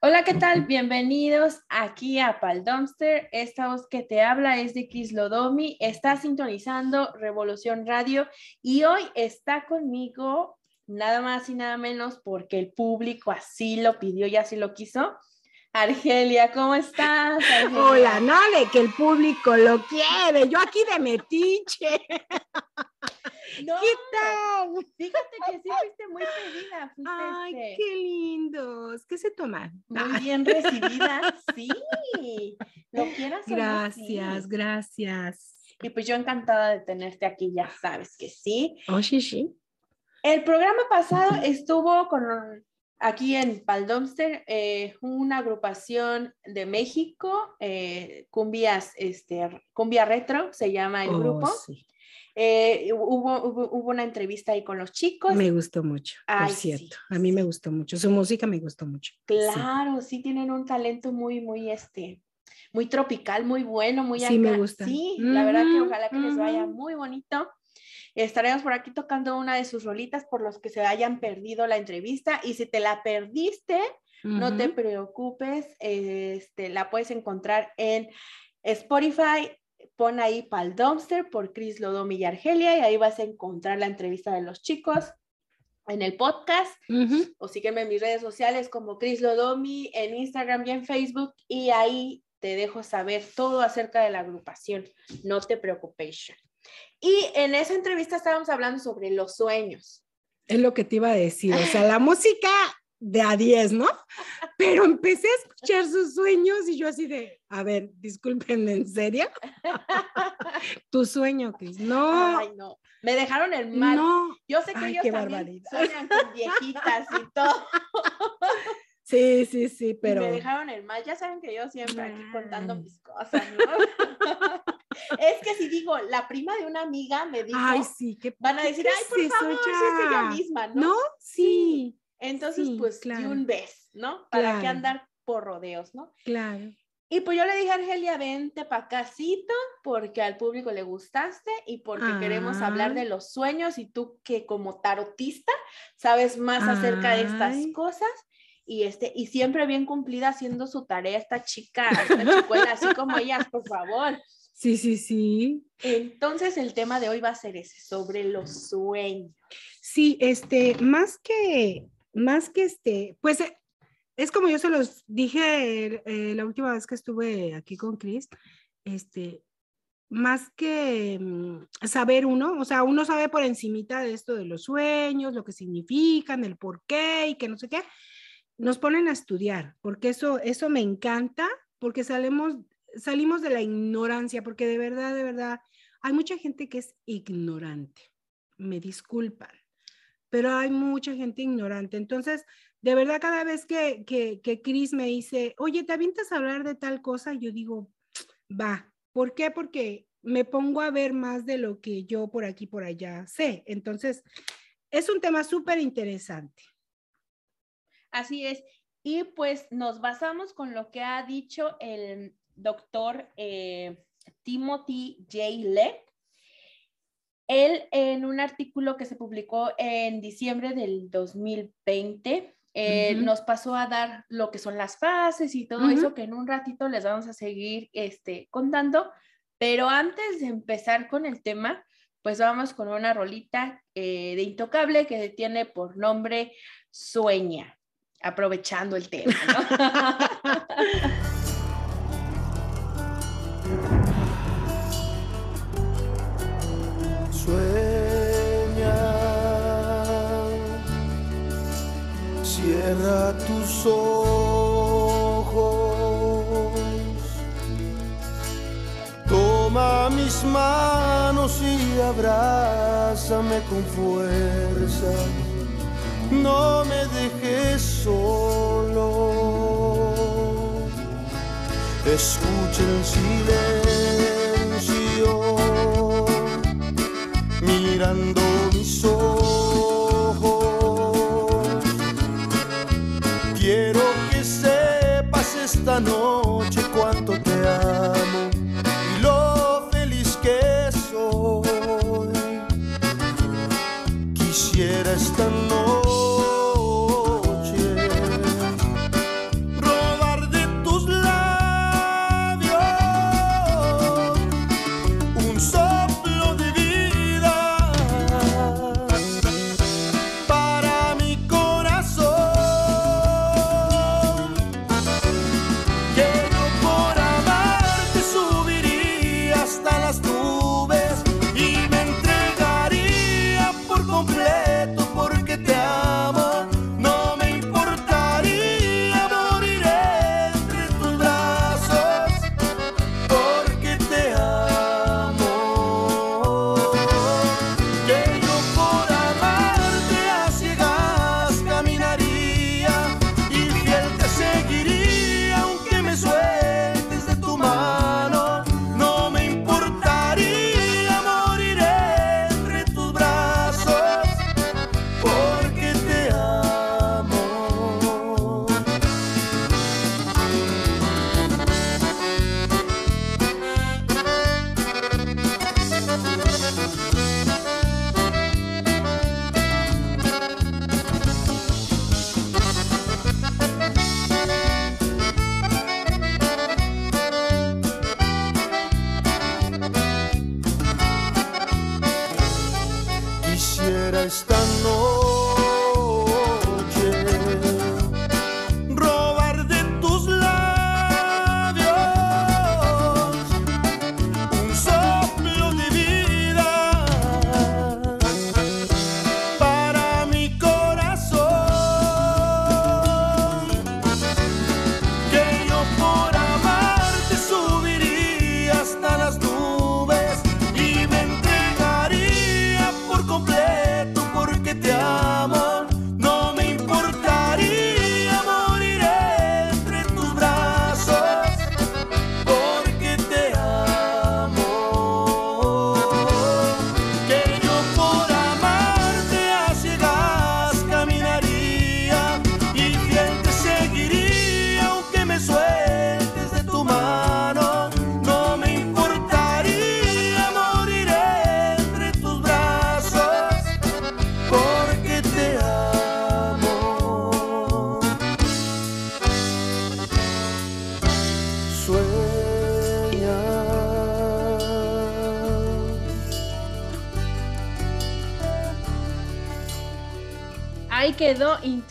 Hola, ¿qué tal? Bienvenidos aquí a Pal Dumpster. Esta voz que te habla es de Chris Lodomi. Está sintonizando Revolución Radio y hoy está conmigo nada más y nada menos porque el público así lo pidió y así lo quiso. Argelia, ¿cómo estás? Hola, Nale, que el público lo quiere. Yo aquí de metiche. No, ¿Qué tal? Fíjate que sí fuiste muy pedida. Ay, este qué lindos. ¿Qué se toman? Muy bien recibida, sí. Lo quieras. Gracias, gracias. Y pues yo encantada de tenerte aquí, ya sabes que sí. Oh, sí, sí. El programa pasado estuvo con aquí en Paldomster, eh, una agrupación de México, eh, cumbias, este, cumbia retro, se llama el oh, grupo. Sí. Eh, hubo, hubo, una entrevista ahí con los chicos. Me gustó mucho, por cierto. a mí me gustó mucho. Su música me gustó mucho. Claro, sí, tienen un talento muy, muy, este, muy tropical, muy bueno, muy Sí, me gusta. Sí, la verdad que ojalá que les vaya muy bonito. Estaremos por aquí tocando una de sus rolitas por los que se hayan perdido la entrevista. Y si te la perdiste, no te preocupes, este, la puedes encontrar en Spotify, pon ahí Pal Dumpster por Chris Lodomi y Argelia y ahí vas a encontrar la entrevista de los chicos en el podcast o sígueme en mis redes sociales como Chris Lodomi en Instagram y en Facebook y ahí te dejo saber todo acerca de la agrupación. No te preocupes. Y en esa entrevista estábamos hablando sobre los sueños. Es lo que te iba a decir, o sea, la música de a 10, ¿no? Pero empecé a escuchar sus sueños y yo así de, a ver, disculpen, ¿en serio? tu sueño, Cris, no. Ay, no. Me dejaron el mal. No. Yo sé que ellos también sueñan con viejitas y todo. Sí, sí, sí, pero. me dejaron el mal. Ya saben que yo siempre aquí contando mis cosas, ¿no? es que si digo, la prima de una amiga me dijo. Ay, sí, que van a decir, ay, por favor, es ella misma, ¿no? ¿No? Sí. Entonces, pues, claro. un vez, ¿no? Para qué andar por rodeos, ¿no? Claro. Y pues yo le dije a Argelia, vente pa' casito, porque al público le gustaste y porque queremos hablar ah. de los sueños y tú que como tarotista sabes más acerca de estas cosas y este y siempre bien cumplida haciendo su tarea esta chica, esta chicuela, así como ellas, por favor. Sí, sí, sí. Entonces el tema de hoy va a ser ese, sobre los sueños. Sí, este, más que más que este, pues eh, es como yo se los dije eh, la última vez que estuve aquí con Chris, este, más que mm, saber uno, o sea, uno sabe por encimita de esto de los sueños, lo que significan, el por qué y que no sé qué, nos ponen a estudiar, porque eso, eso me encanta, porque salimos, salimos de la ignorancia, porque de verdad, de verdad, hay mucha gente que es ignorante, me disculpan pero hay mucha gente ignorante. Entonces, de verdad, cada vez que, que, que Chris me dice, oye, ¿te avientas a hablar de tal cosa? Yo digo, va. ¿Por qué? Porque me pongo a ver más de lo que yo por aquí, por allá sé. Entonces, es un tema súper interesante. Así es. Y pues nos basamos con lo que ha dicho el doctor eh, Timothy J. Leck él en un artículo que se publicó en diciembre del 2020, eh, nos pasó a dar lo que son las fases y todo eso que en un ratito les vamos a seguir este, contando. Pero antes de empezar con el tema, pues vamos con una rolita eh, de Intocable que tiene por nombre Sueña, aprovechando el tema. Cierra tus ojos, toma mis manos y abrázame con fuerza, no me dejes solo. Escucha el silencio, mirando mis ojos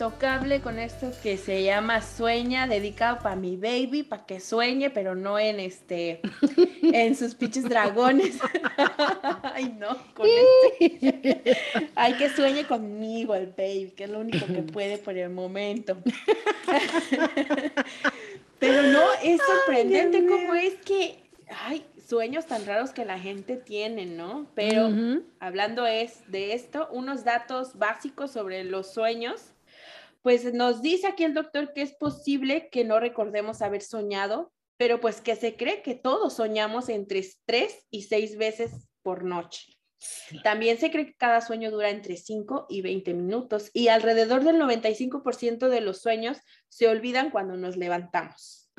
intocable con esto que se llama Sueña, dedicado para mi baby, para que sueñe, pero no en este, en sus pinches dragones. Ay, no, con este. Hay que sueñe conmigo el baby, que es lo único que puede por el momento. pero no, es sorprendente cómo es que, ay, sueños tan raros que la gente tiene, ¿no? Pero hablando es de esto, unos datos básicos sobre los sueños. Pues nos dice aquí el doctor que es posible que no recordemos haber soñado, pero pues que se cree que todos soñamos entre tres y seis veces por noche. También se cree que cada sueño dura entre 5 y 20 minutos y alrededor del 95% de los sueños se olvidan cuando nos levantamos.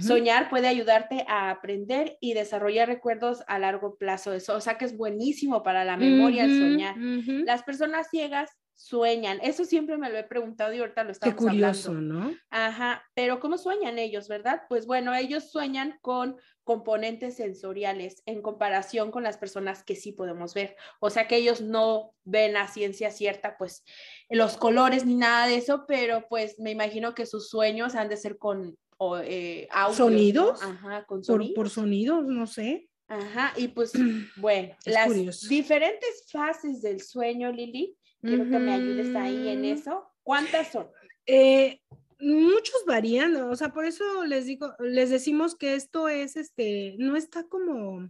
Soñar puede ayudarte a aprender y desarrollar recuerdos a largo plazo. Eso, o sea que es buenísimo para la memoria el soñar. Las personas ciegas sueñan. Eso siempre me lo he preguntado y ahorita lo estamos Qué curioso, ¿no? Ajá, pero ¿cómo sueñan ellos, verdad? Pues bueno, ellos sueñan con componentes sensoriales en comparación con las personas que sí podemos ver. O sea que ellos no ven a ciencia cierta, pues los colores ni nada de eso, pero pues me imagino que sus sueños han de ser con o, eh, ¿Sonidos? Ajá, con sonidos. Por, sonidos, no sé. Ajá, y pues bueno, las diferentes fases del sueño, Lili, quiero que me ayudes ahí en eso. ¿Cuántas son? Eh, muchos varían, o sea, por eso les digo, les decimos que esto es, este, no está como,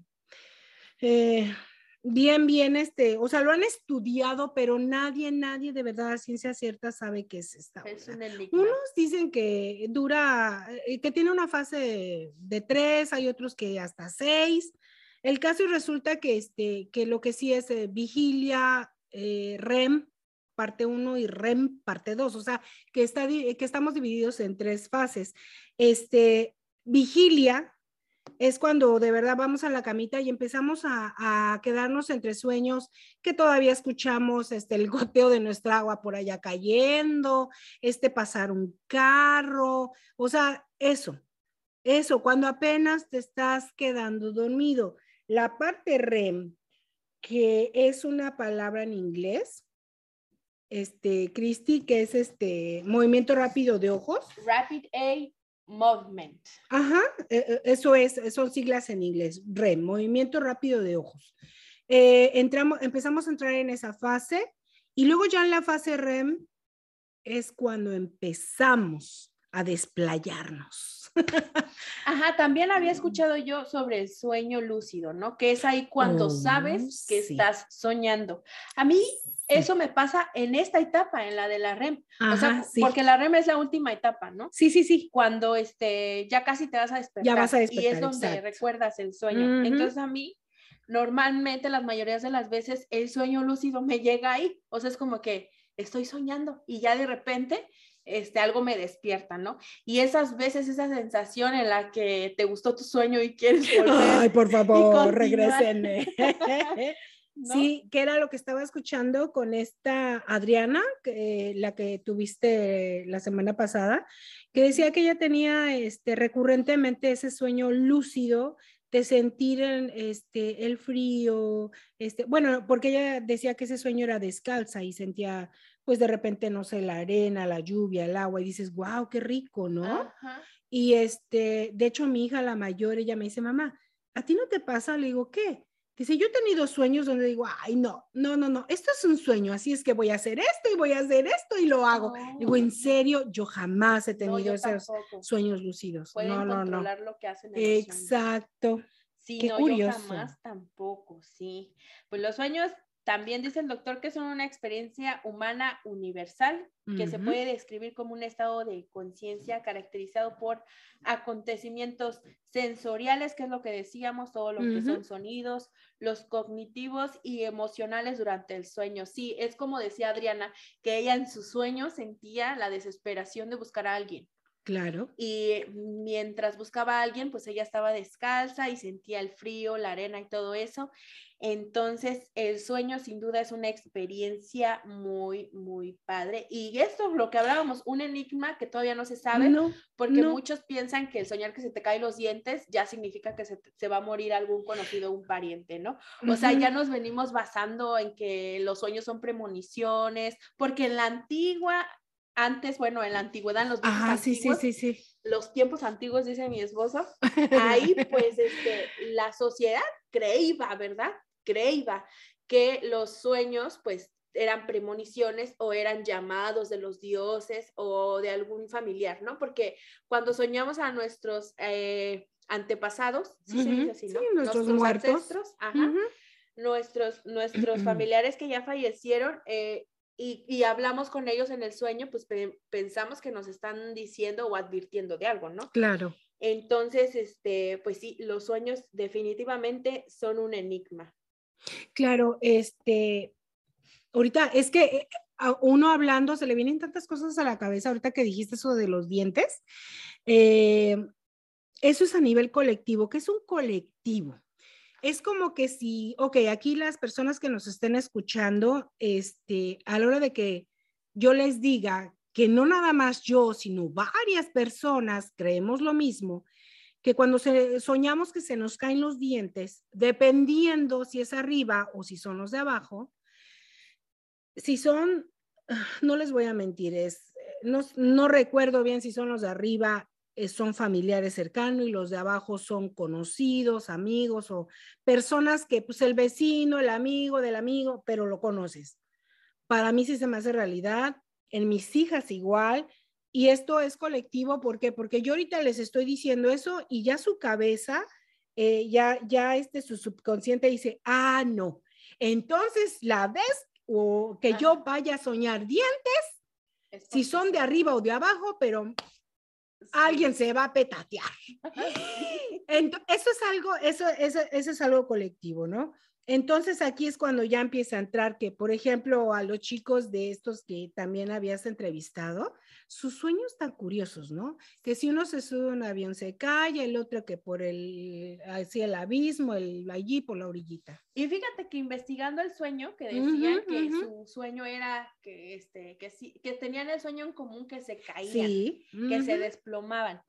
eh, bien, bien, este, o sea, lo han estudiado, pero nadie, nadie de verdad a ciencia cierta sabe qué es esta. Unos dicen que dura, eh, que tiene una fase de tres, hay otros que hasta seis. El caso resulta que, este, que lo que sí es eh, vigilia, eh, REM, parte 1 y REM, parte 2, o sea, que, está, que estamos divididos en tres fases. Este, vigilia es cuando de verdad vamos a la camita y empezamos a, quedarnos entre sueños que todavía escuchamos este, el goteo de nuestra agua por allá cayendo, este pasar un carro, o sea, eso, eso, cuando apenas te estás quedando dormido. La parte REM, que es una palabra en inglés, este, Cristi, que es este movimiento rápido de ojos. Rapid A Movement. Ajá, e, e, eso es, son siglas en inglés, REM, movimiento rápido de ojos. Eh, entramos, empezamos a entrar en esa fase y luego ya en la fase REM es cuando empezamos a desplayarnos. Ajá, también había escuchado yo sobre el sueño lúcido, ¿no? Que es ahí cuando oh, sabes que estás soñando. A mí eso me pasa en esta etapa, en la de la REM. o sea, porque la REM es la última etapa, ¿no? Sí, sí, sí. Cuando este, ya casi te vas a despertar. Ya vas a despertar. Y es donde recuerdas el sueño. Entonces a mí, normalmente, las mayorías de las veces, el sueño lúcido me llega ahí. O sea, es como que estoy soñando y ya de repente este, algo me despierta, ¿no? Y esas veces, esa sensación en la que te gustó tu sueño y quieres volver. Ay, por favor, regresenme. Sí, que era lo que estaba escuchando con esta Adriana, la que tuviste la semana pasada, que decía que ella tenía este, recurrentemente ese sueño lúcido de sentir el, este, el frío, este, bueno, porque ella decía que ese sueño era descalza y sentía, pues de repente, no sé, la arena, la lluvia, el agua, y dices, wow, qué rico, ¿no? Y este, de hecho, mi hija, la mayor, ella me dice, mamá, ¿a ti no te pasa? Le digo, ¿qué? Dice, yo he tenido sueños donde digo, ay, no, no, no, no, esto es un sueño, así es que voy a hacer esto y voy a hacer esto y lo hago. Digo, en serio, yo jamás he tenido esos sueños lúcidos. no, no, no. lo que hacen Exacto. Sí, Qué no, curioso. yo jamás tampoco, sí. Pues los sueños también dice el doctor que son una experiencia humana universal que se puede describir como un estado de conciencia caracterizado por acontecimientos sensoriales, que es lo que decíamos, todo lo que son sonidos, los cognitivos y emocionales durante el sueño. Sí, es como decía Adriana, que ella en su sueño sentía la desesperación de buscar a alguien. Claro. Y mientras buscaba a alguien, pues ella estaba descalza y sentía el frío, la arena y todo eso. Entonces, el sueño sin duda es una experiencia muy, muy padre. Y esto es lo que hablábamos, un enigma que todavía no se sabe, porque muchos piensan que el soñar que se te caen los dientes ya significa que se, se va a morir algún conocido un pariente, ¿no? O sea, ya nos venimos basando en que los sueños son premoniciones, porque en la antigua antes, bueno, en la antigüedad, en los antiguos, sí, sí, sí, los tiempos antiguos, dice mi esposo, ahí pues este, la sociedad creía, ¿verdad? Creía que los sueños pues eran premoniciones o eran llamados de los dioses o de algún familiar, ¿no? Porque cuando soñamos a nuestros eh, antepasados, ¿sí se dice así, ¿no? nuestros, muertos. ancestros, ajá, nuestros, nuestros familiares que ya fallecieron, eh, y, hablamos con ellos en el sueño, pues pensamos que nos están diciendo o advirtiendo de algo, ¿no? Claro. Entonces, este, pues sí, los sueños definitivamente son un enigma. Claro, este, ahorita es que eh, a uno hablando se le vienen tantas cosas a la cabeza ahorita que dijiste eso de los dientes. Eh, eso es a nivel colectivo, que es un colectivo es como que si, ok, aquí las personas que nos estén escuchando, este, a la hora de que yo les diga que no nada más yo, sino varias personas creemos lo mismo, que cuando soñamos que se nos caen los dientes, dependiendo si es arriba o si son los de abajo, si son, no les voy a mentir, es, no, no recuerdo bien si son los de arriba eh, son familiares cercanos y los de abajo son conocidos, amigos o personas que, pues el vecino, el amigo del amigo, pero lo conoces. Para mí sí se me hace realidad, en mis hijas igual, y esto es colectivo, ¿por qué? Porque yo ahorita les estoy diciendo eso y ya su cabeza, eh, ya, ya este, su subconsciente dice, ah, no. Entonces, la vez o que yo vaya a soñar dientes, si son de arriba o de abajo, pero alguien se va a petatear. eso es algo, eso, eso, eso es algo colectivo, ¿no? Entonces aquí es cuando ya empieza a entrar que, por ejemplo, a los chicos de estos que también habías entrevistado, sus sueños tan curiosos, ¿no? Que si uno se sube a un avión se cae, el otro que por el, hacia el abismo, el allí por la orillita. Y fíjate que investigando el sueño, que decían que su sueño era que, este, que, sí, que tenían el sueño en común que se caían, que se desplomaban.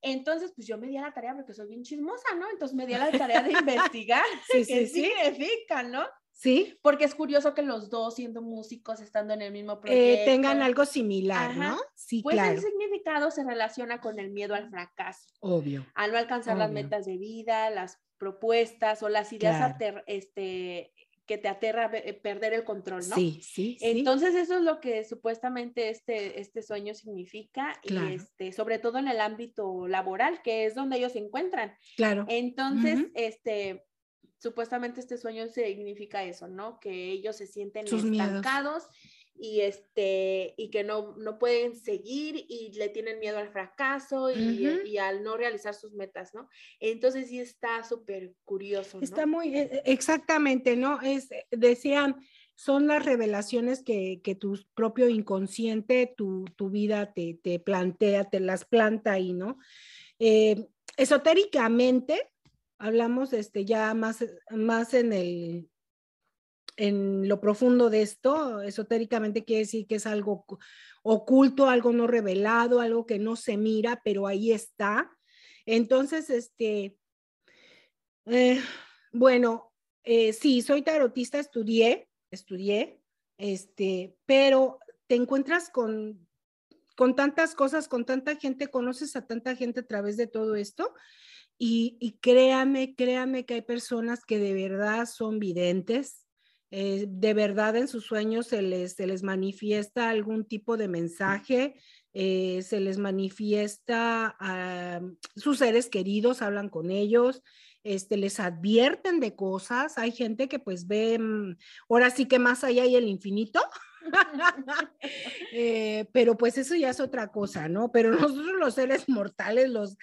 Entonces, pues yo me di a la tarea, porque soy bien chismosa, ¿no? Entonces me di a la tarea de investigar sí, qué sí, significa, ¿no? Sí. Porque es curioso que los dos, siendo músicos, estando en el mismo proyecto. Eh, tengan algo similar, ¿no? Sí, pues el significado se relaciona con el miedo al fracaso. Obvio. A no alcanzar las metas de vida, las propuestas o las ideas este, que te aterra eh, perder el control, ¿no? Sí, sí. Entonces eso es lo que supuestamente este, este sueño significa y este, sobre todo en el ámbito laboral, que es donde ellos se encuentran. Claro. Entonces, este supuestamente este sueño significa eso, ¿no? Que ellos se sienten estancados y este y que no, no pueden seguir y le tienen miedo al fracaso y, al no realizar sus metas, ¿no? Entonces sí está súper curioso. ¿no? Está muy, e, e, exactamente, ¿no? Es, decían, son las revelaciones que, tu propio inconsciente, tu, vida te, plantea, te las planta ahí, ¿no? Eh, esotéricamente, hablamos este, ya más, más en, el, en lo profundo de esto, esotéricamente quiere decir que es algo oculto, algo no revelado, algo que no se mira, pero ahí está. Entonces, este, eh, bueno, eh, sí, soy tarotista, estudié, estudié, este, pero te encuentras con, con tantas cosas, con tanta gente, conoces a tanta gente a través de todo esto, y, créame, créame que hay personas que de verdad son videntes, eh, de verdad en sus sueños se les, se les manifiesta algún tipo de mensaje, eh, se les manifiesta a sus seres queridos, hablan con ellos, este, les advierten de cosas. Hay gente que pues ve, mm, ahora sí que más allá hay el infinito. Eh, pero pues eso ya es otra cosa, ¿no? Pero nosotros los seres mortales, los,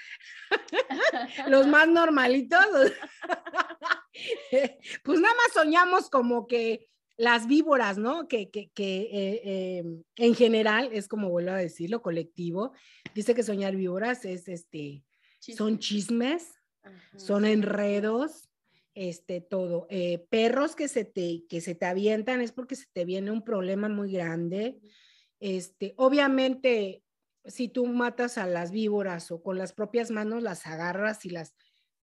los más normalitos, pues nada más soñamos como que las víboras, ¿no? Que, que, que eh, em, en general es como vuelvo a decirlo, colectivo. Dice que soñar víboras es este, son chismes, son enredos, este, todo. Eh, perros que se, te, que se te avientan es porque se te viene un problema muy grande. Este, obviamente, si tú matas a las víboras o con las propias manos las agarras y las,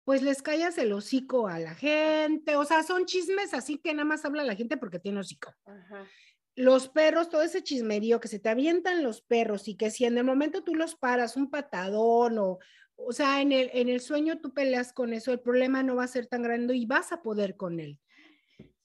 pues les callas el hocico a la gente. O sea, son chismes así que nada más habla la gente porque tiene hocico. Los perros, todo ese chismerío que se te avientan los perros y que si en el momento tú los paras, un patadón o, o sea, en el, en el sueño tú peleas con eso, el problema no va a ser tan grande y vas a poder con él.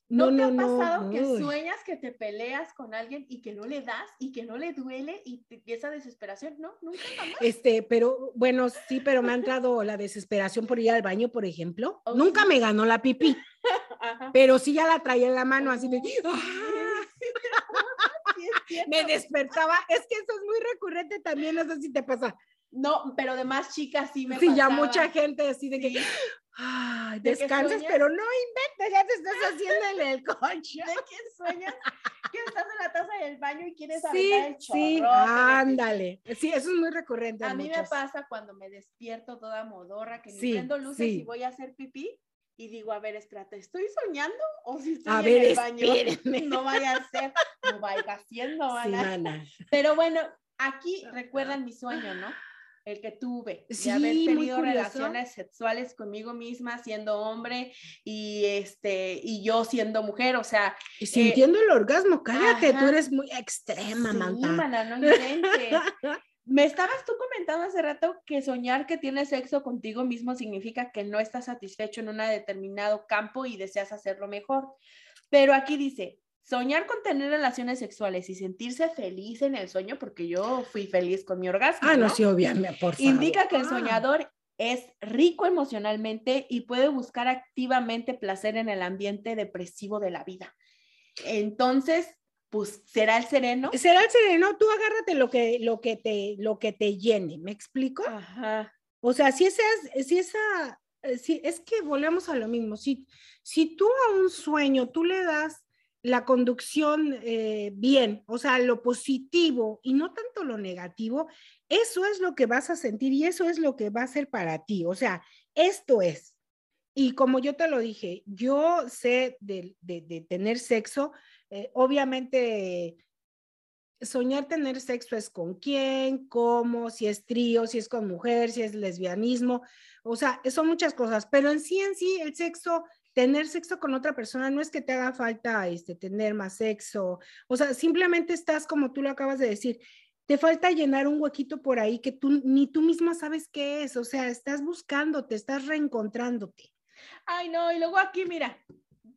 No, ¿No te ha pasado que sueñas que te peleas con alguien y que no le das y que no le duele y, esa desesperación? No, nunca jamás. Este, pero bueno, sí, pero me ha entrado la desesperación por ir al baño, por ejemplo. Oh, nunca me ganó la pipí, pero sí ya la traía en la mano así de... ¡ah! me despertaba. Es que eso es muy recurrente también, no sé si te pasa. No, pero de más chicas sí me Sí, ya mucha gente así de que, ay, descansas, pero no inventes, ya te estás haciendo en el coche. ¿De qué sueñas? que estás en la taza del baño y quieres sí, el chorro. Sí, ándale. Sí, eso es muy recurrente. A mí me pasa cuando me despierto toda modorra, que ni prendo luces y voy a hacer pipí y digo, a ver, espérate, ¿estoy soñando o si estoy a en el baño? No vaya a ser, no vaya haciendo, Ana. Pero bueno, aquí recuerdan mi sueño, ¿no? El que tuve, de haber tenido relaciones sexuales conmigo misma siendo hombre y este y yo siendo mujer, o sea, y sintiendo el orgasmo, cállate, tú eres muy extrema, sí, no Me estabas tú comentando hace rato que soñar que tienes sexo contigo mismo significa que no estás satisfecho en un determinado campo y deseas hacerlo mejor. Pero aquí dice, soñar con tener relaciones sexuales y sentirse feliz en el sueño, porque yo fui feliz con mi orgasmo. Ah, no, sí, obviamente, por favor. Indica que el soñador es rico emocionalmente y puede buscar activamente placer en el ambiente depresivo de la vida. Entonces, pues será el sereno. Será el sereno, tú agárrate lo que, lo que, te, lo que te llene, ¿me explico? Ajá. O sea, si esa, si esa, si, es que volvemos a lo mismo, si, si tú a un sueño tú le das la conducción eh, bien, o sea, lo positivo y no tanto lo negativo, eso es lo que vas a sentir y eso es lo que va a ser para ti. O sea, esto es. Y como yo te lo dije, yo sé de, tener sexo, eh, obviamente soñar tener sexo es con quién, cómo, si es trío, si es con mujer, si es lesbianismo, o sea, son muchas cosas, pero en sí, en sí, el sexo tener sexo con otra persona no es que te haga falta este, tener más sexo, o sea, simplemente estás como tú lo acabas de decir, te falta llenar un huequito por ahí que tú ni tú misma sabes qué es, o sea, estás buscándote, estás reencontrándote. Ay, no, y luego aquí, mira,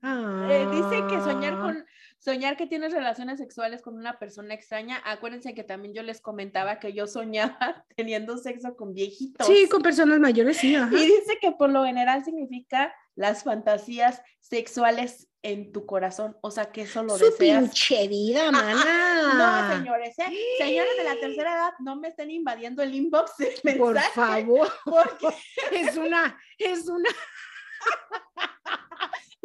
eh, dice que soñar ah. con soñar que tienes relaciones sexuales con una persona extraña. Acuérdense que también yo les comentaba que yo soñaba teniendo sexo con viejitos. Sí, con personas mayores, sí. Y dice que por lo general significa las fantasías sexuales en tu corazón, o sea, que eso lo Su deseas. pinche vida, mana. no, señores, ¿eh? señores de la tercera edad, no me estén invadiendo el inbox Por favor, porque es una, es una.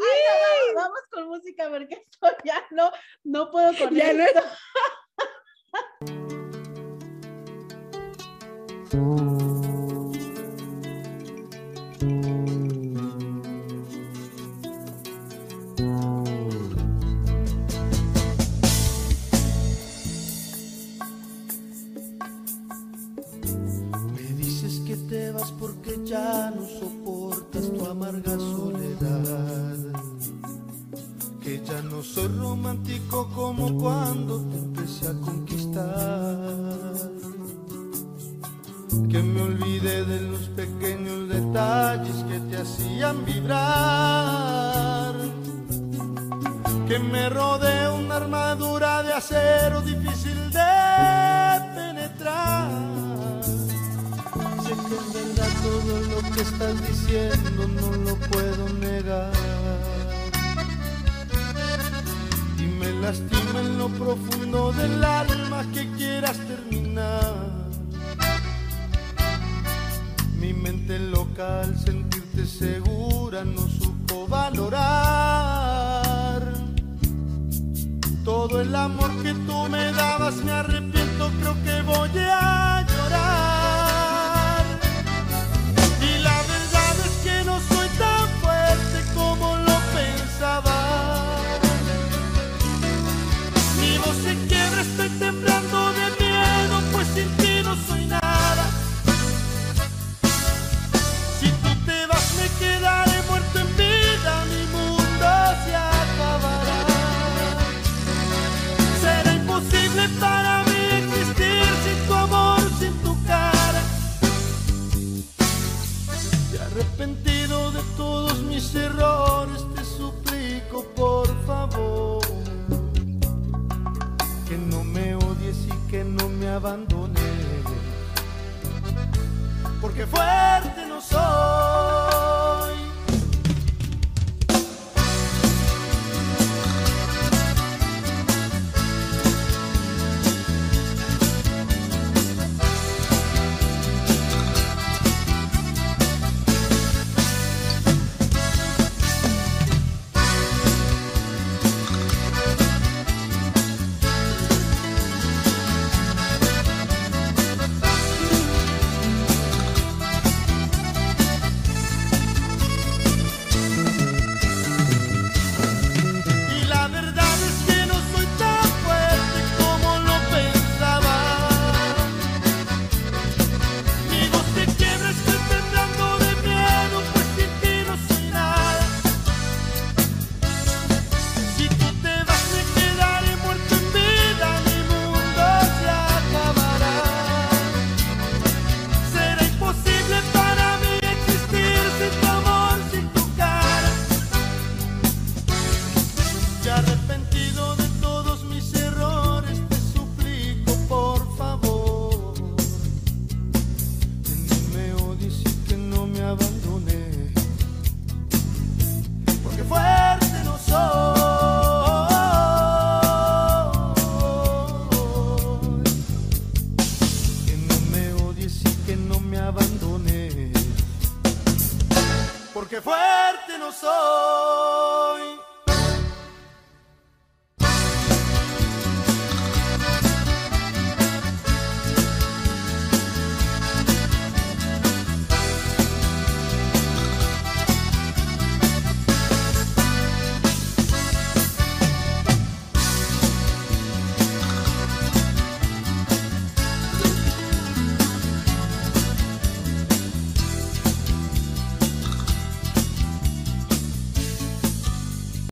Ay, vamos, con música porque esto ya no, no puedo con ya esto. ya no soportas tu amarga soledad. Que ya no soy romántico como cuando te empecé a conquistar. Que me olvidé de los pequeños detalles que te hacían vibrar. Que me rodee una armadura de acero difícil de penetrar todo lo que estás diciendo, no lo puedo negar. Y me lastima en lo profundo del alma que quieras terminar. Mi mente loca al sentirte segura no supo valorar. Todo el amor que tú me dabas me arrepiento, creo que voy a Arrepentido de todos mis errores, te suplico por favor que no me odies y que no me abandones, porque fuerte no soy.